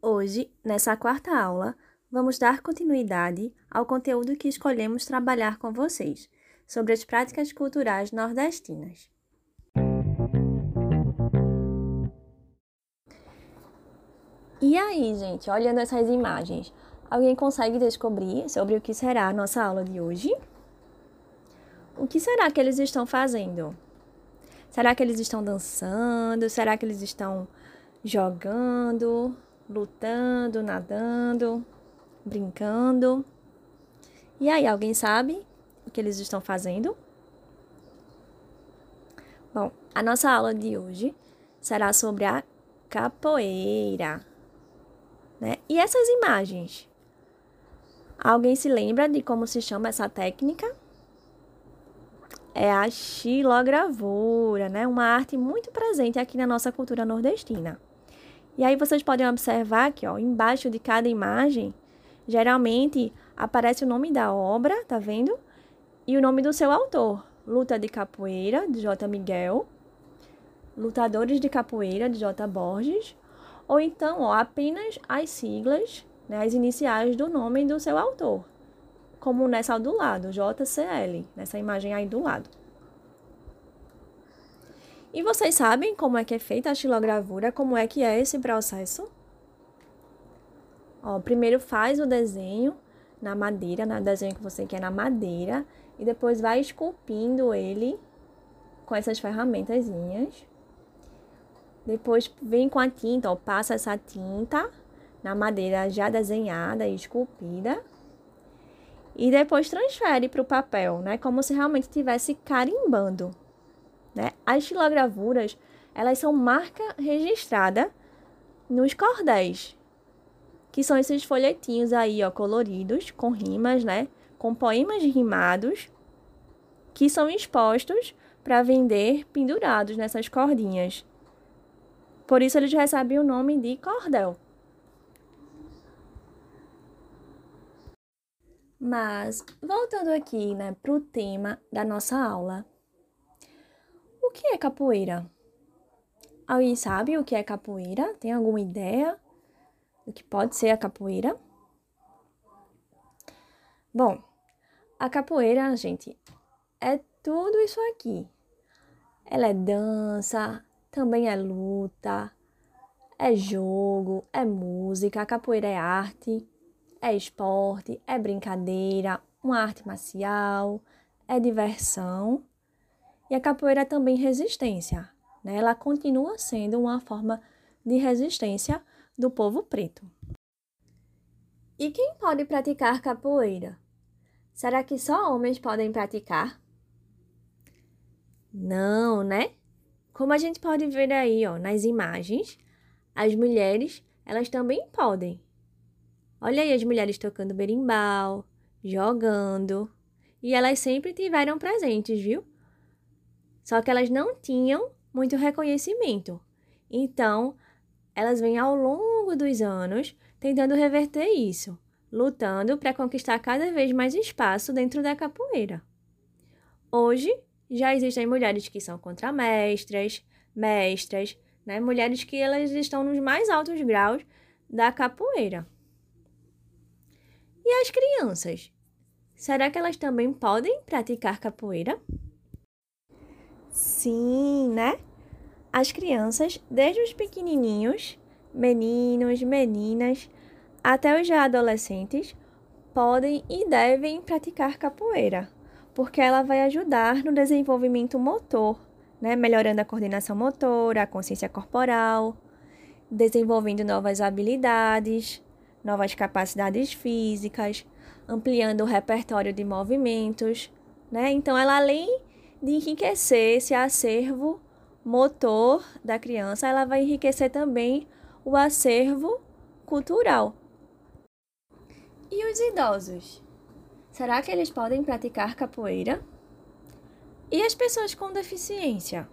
Hoje, nessa quarta aula, vamos dar continuidade ao conteúdo que escolhemos trabalhar com vocês sobre as práticas culturais nordestinas. E aí, gente, olhando essas imagens, alguém consegue descobrir sobre o que será a nossa aula de hoje? O que será que eles estão fazendo? Será que eles estão dançando? Será que eles estão jogando, lutando, nadando, brincando? E aí, alguém sabe o que eles estão fazendo? Bom, a nossa aula de hoje será sobre a capoeira. Né? E essas imagens? Alguém se lembra de como se chama essa técnica? É a xilogravura, né? Uma arte muito presente aqui na nossa cultura nordestina. E aí vocês podem observar que, ó, embaixo de cada imagem, geralmente aparece o nome da obra, tá vendo? E o nome do seu autor. Luta de Capoeira, de J. Miguel. Lutadores de Capoeira, de J. Borges ou então ó, apenas as siglas, né, as iniciais do nome do seu autor, como nessa do lado, JCL, nessa imagem aí do lado. E vocês sabem como é que é feita a xilogravura, como é que é esse processo? Ó, primeiro faz o desenho na madeira, na desenho que você quer na madeira, e depois vai esculpindo ele com essas ferramentazinhas. Depois vem com a tinta, ó, passa essa tinta na madeira já desenhada e esculpida. E depois transfere para o papel, né? Como se realmente estivesse carimbando. Né? As xilogravuras, elas são marca registrada nos cordéis, que são esses folhetinhos aí, ó, coloridos, com rimas, né? Com poemas rimados, que são expostos para vender pendurados nessas cordinhas. Por isso eles recebem o nome de cordel. Mas, voltando aqui né, para o tema da nossa aula. O que é capoeira? Alguém sabe o que é capoeira? Tem alguma ideia do que pode ser a capoeira? Bom, a capoeira, gente, é tudo isso aqui. Ela é dança, também é luta, é jogo, é música, a capoeira é arte, é esporte, é brincadeira, uma arte marcial, é diversão. E a capoeira é também resistência, né? Ela continua sendo uma forma de resistência do povo preto. E quem pode praticar capoeira? Será que só homens podem praticar? Não, né? Como a gente pode ver aí, ó, nas imagens, as mulheres, elas também podem. Olha aí as mulheres tocando berimbau, jogando, e elas sempre tiveram presentes, viu? Só que elas não tinham muito reconhecimento. Então, elas vêm ao longo dos anos tentando reverter isso, lutando para conquistar cada vez mais espaço dentro da capoeira. Hoje, já existem mulheres que são contramestras, mestras, né? Mulheres que elas estão nos mais altos graus da capoeira. E as crianças? Será que elas também podem praticar capoeira? Sim, né? As crianças, desde os pequenininhos, meninos, meninas, até os já adolescentes, podem e devem praticar capoeira porque ela vai ajudar no desenvolvimento motor, né? melhorando a coordenação motora, a consciência corporal, desenvolvendo novas habilidades, novas capacidades físicas, ampliando o repertório de movimentos. Né? Então, ela além de enriquecer esse acervo motor da criança, ela vai enriquecer também o acervo cultural. E os idosos? Será que eles podem praticar capoeira? E as pessoas com deficiência?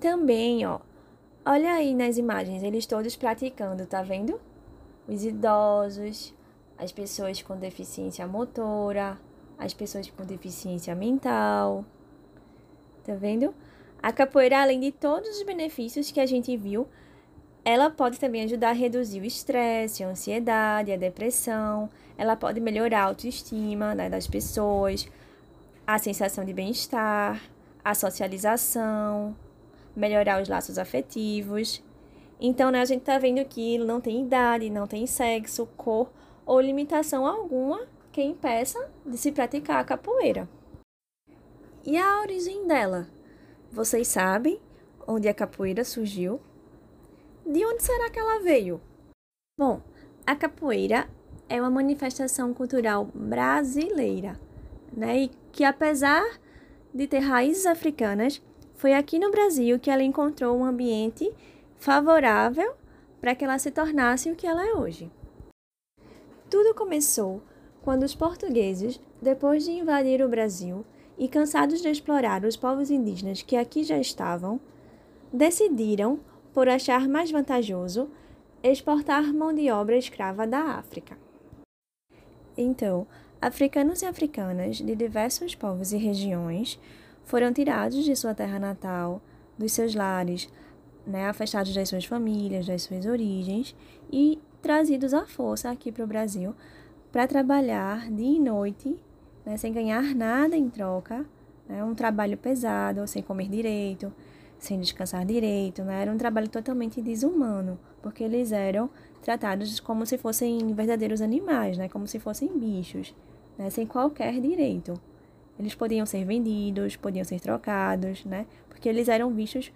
Também, ó. Olha aí nas imagens, eles todos praticando, tá vendo? Os idosos, as pessoas com deficiência motora, as pessoas com deficiência mental. Tá vendo? A capoeira, além de todos os benefícios que a gente viu, ela pode também ajudar a reduzir o estresse, a ansiedade, a depressão. Ela pode melhorar a autoestima né, das pessoas, a sensação de bem-estar, a socialização, melhorar os laços afetivos. Então, né, a gente tá vendo que não tem idade, não tem sexo, cor ou limitação alguma que impeça de se praticar a capoeira. E a origem dela? Vocês sabem onde a capoeira surgiu? De onde será que ela veio? Bom, a capoeira é uma manifestação cultural brasileira, né? E que apesar de ter raízes africanas, foi aqui no Brasil que ela encontrou um ambiente favorável para que ela se tornasse o que ela é hoje. Tudo começou quando os portugueses, depois de invadir o Brasil e cansados de explorar os povos indígenas que aqui já estavam, decidiram por achar mais vantajoso exportar mão de obra escrava da África. Então, africanos e africanas de diversos povos e regiões foram tirados de sua terra natal, dos seus lares, né, afastados das suas famílias, das suas origens e trazidos à força aqui para o Brasil para trabalhar dia e noite, né, sem ganhar nada em troca, né, um trabalho pesado, sem comer direito, sem descansar direito, né? Era um trabalho totalmente desumano, porque eles eram tratados como se fossem verdadeiros animais, né? Como se fossem bichos, né? Sem qualquer direito. Eles podiam ser vendidos, podiam ser trocados, né? Porque eles eram vistos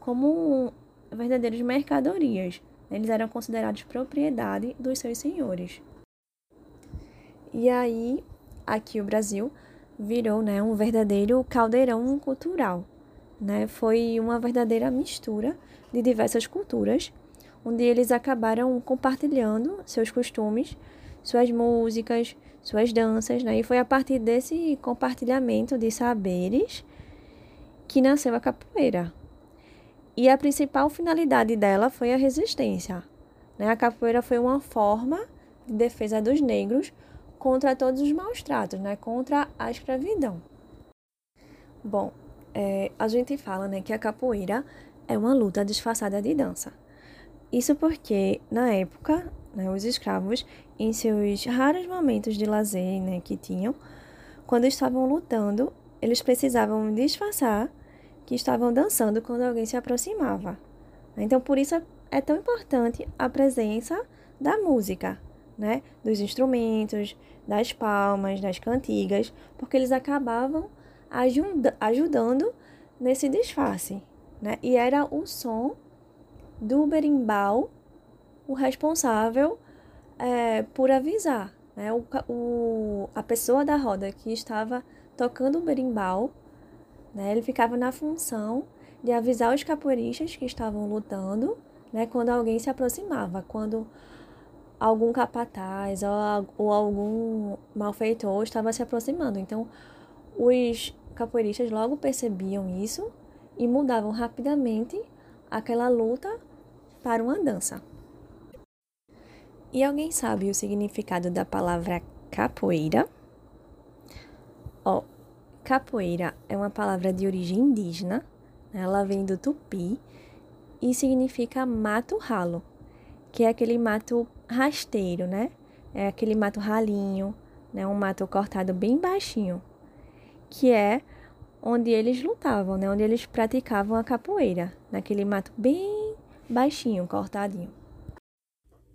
como verdadeiros mercadorias. Eles eram considerados propriedade dos seus senhores. E aí, aqui o Brasil virou, né, um verdadeiro caldeirão cultural, né? Foi uma verdadeira mistura de diversas culturas, onde eles acabaram compartilhando seus costumes, suas músicas, suas danças, né? E foi a partir desse compartilhamento de saberes que nasceu a capoeira. E a principal finalidade dela foi a resistência. Né? A capoeira foi uma forma de defesa dos negros contra todos os maus tratos, né? contra a escravidão. Bom, é, a gente fala né, que a capoeira é uma luta disfarçada de dança. Isso porque, na época, né, os escravos, em seus raros momentos de lazer né, que tinham, quando estavam lutando, eles precisavam disfarçar que estavam dançando quando alguém se aproximava. Então, por isso é tão importante a presença da música, né? Dos instrumentos, das palmas, das cantigas, porque eles acabavam ajuda, ajudando nesse disfarce, né? E era o som do berimbau o responsável é, por avisar, né? O, o, a pessoa da roda que estava tocando o berimbau, né? Ele ficava na função de avisar os capoeiristas que estavam lutando, né? Quando alguém se aproximava, quando algum capataz ou, ou algum malfeitor estava se aproximando. Então, os capoeiristas logo percebiam isso e mudavam rapidamente aquela luta para uma dança. E alguém sabe o significado da palavra capoeira? Ó, capoeira é uma palavra de origem indígena, né? ela vem do tupi e significa mato ralo, que é aquele mato rasteiro, né? É aquele mato ralinho, né? Um mato cortado bem baixinho que é onde eles lutavam, né? Onde eles praticavam a capoeira, naquele mato bem baixinho, cortadinho.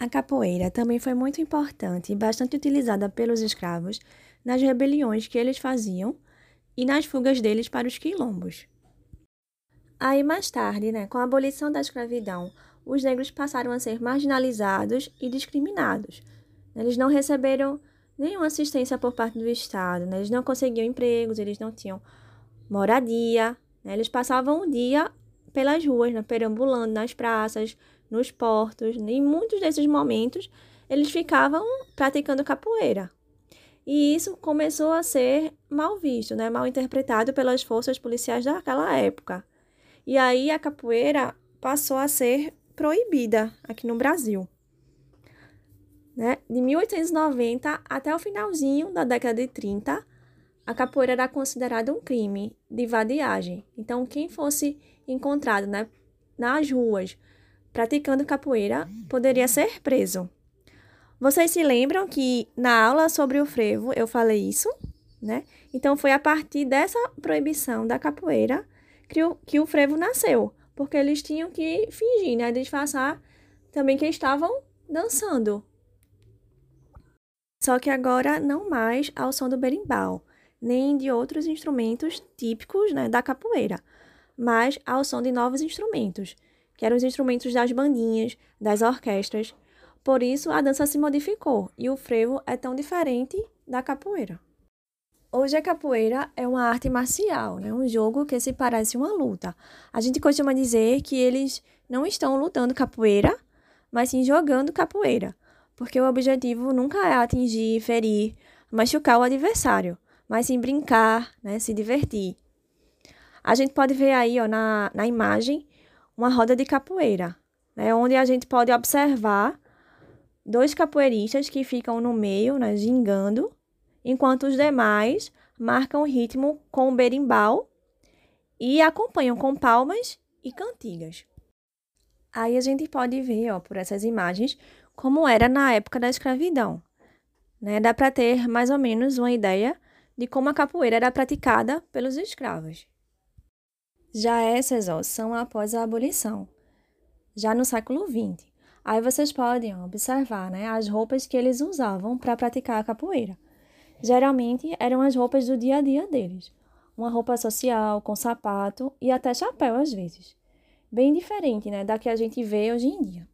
A capoeira também foi muito importante e bastante utilizada pelos escravos nas rebeliões que eles faziam e nas fugas deles para os quilombos. Aí mais tarde, né, com a abolição da escravidão, os negros passaram a ser marginalizados e discriminados. Eles não receberam nenhuma assistência por parte do Estado. Né? Eles não conseguiam empregos, eles não tinham moradia. Né? Eles passavam o dia pelas ruas, né? perambulando nas praças, nos portos. Em muitos desses momentos, eles ficavam praticando capoeira. E isso começou a ser mal visto, né? mal interpretado pelas forças policiais daquela época. E aí a capoeira passou a ser proibida aqui no Brasil né? De 1890 até o finalzinho da década de 30, a capoeira era considerada um crime de vadiagem. Então, quem fosse encontrado né, nas ruas praticando capoeira poderia ser preso. Vocês se lembram que na aula sobre o frevo eu falei isso, né? Então, foi a partir dessa proibição da capoeira que o, que o frevo nasceu, porque eles tinham que fingir, né? Disfarçar também que estavam dançando. Só que agora não mais ao som do berimbau, nem de outros instrumentos típicos né, da capoeira, mas ao som de novos instrumentos, que eram os instrumentos das bandinhas, das orquestras. Por isso, a dança se modificou e o frevo é tão diferente da capoeira. Hoje a capoeira é uma arte marcial, né? um jogo que se parece uma luta. A gente costuma dizer que eles não estão lutando capoeira, mas sim jogando capoeira porque o objetivo nunca é atingir, ferir, machucar o adversário, mas sim brincar, né, se divertir. A gente pode ver aí ó, na, na imagem uma roda de capoeira, né, onde a gente pode observar dois capoeiristas que ficam no meio, né, gingando, enquanto os demais marcam o ritmo com o berimbau e acompanham com palmas e cantigas. Aí a gente pode ver, ó, por essas imagens, como era na época da escravidão. Né? Dá para ter mais ou menos uma ideia de como a capoeira era praticada pelos escravos. Já essas ó, são após a abolição, já no século XX. Aí vocês podem observar né, as roupas que eles usavam para praticar a capoeira. Geralmente eram as roupas do dia a dia deles. Uma roupa social, com sapato e até chapéu às vezes. Bem diferente né, da que a gente vê hoje em dia.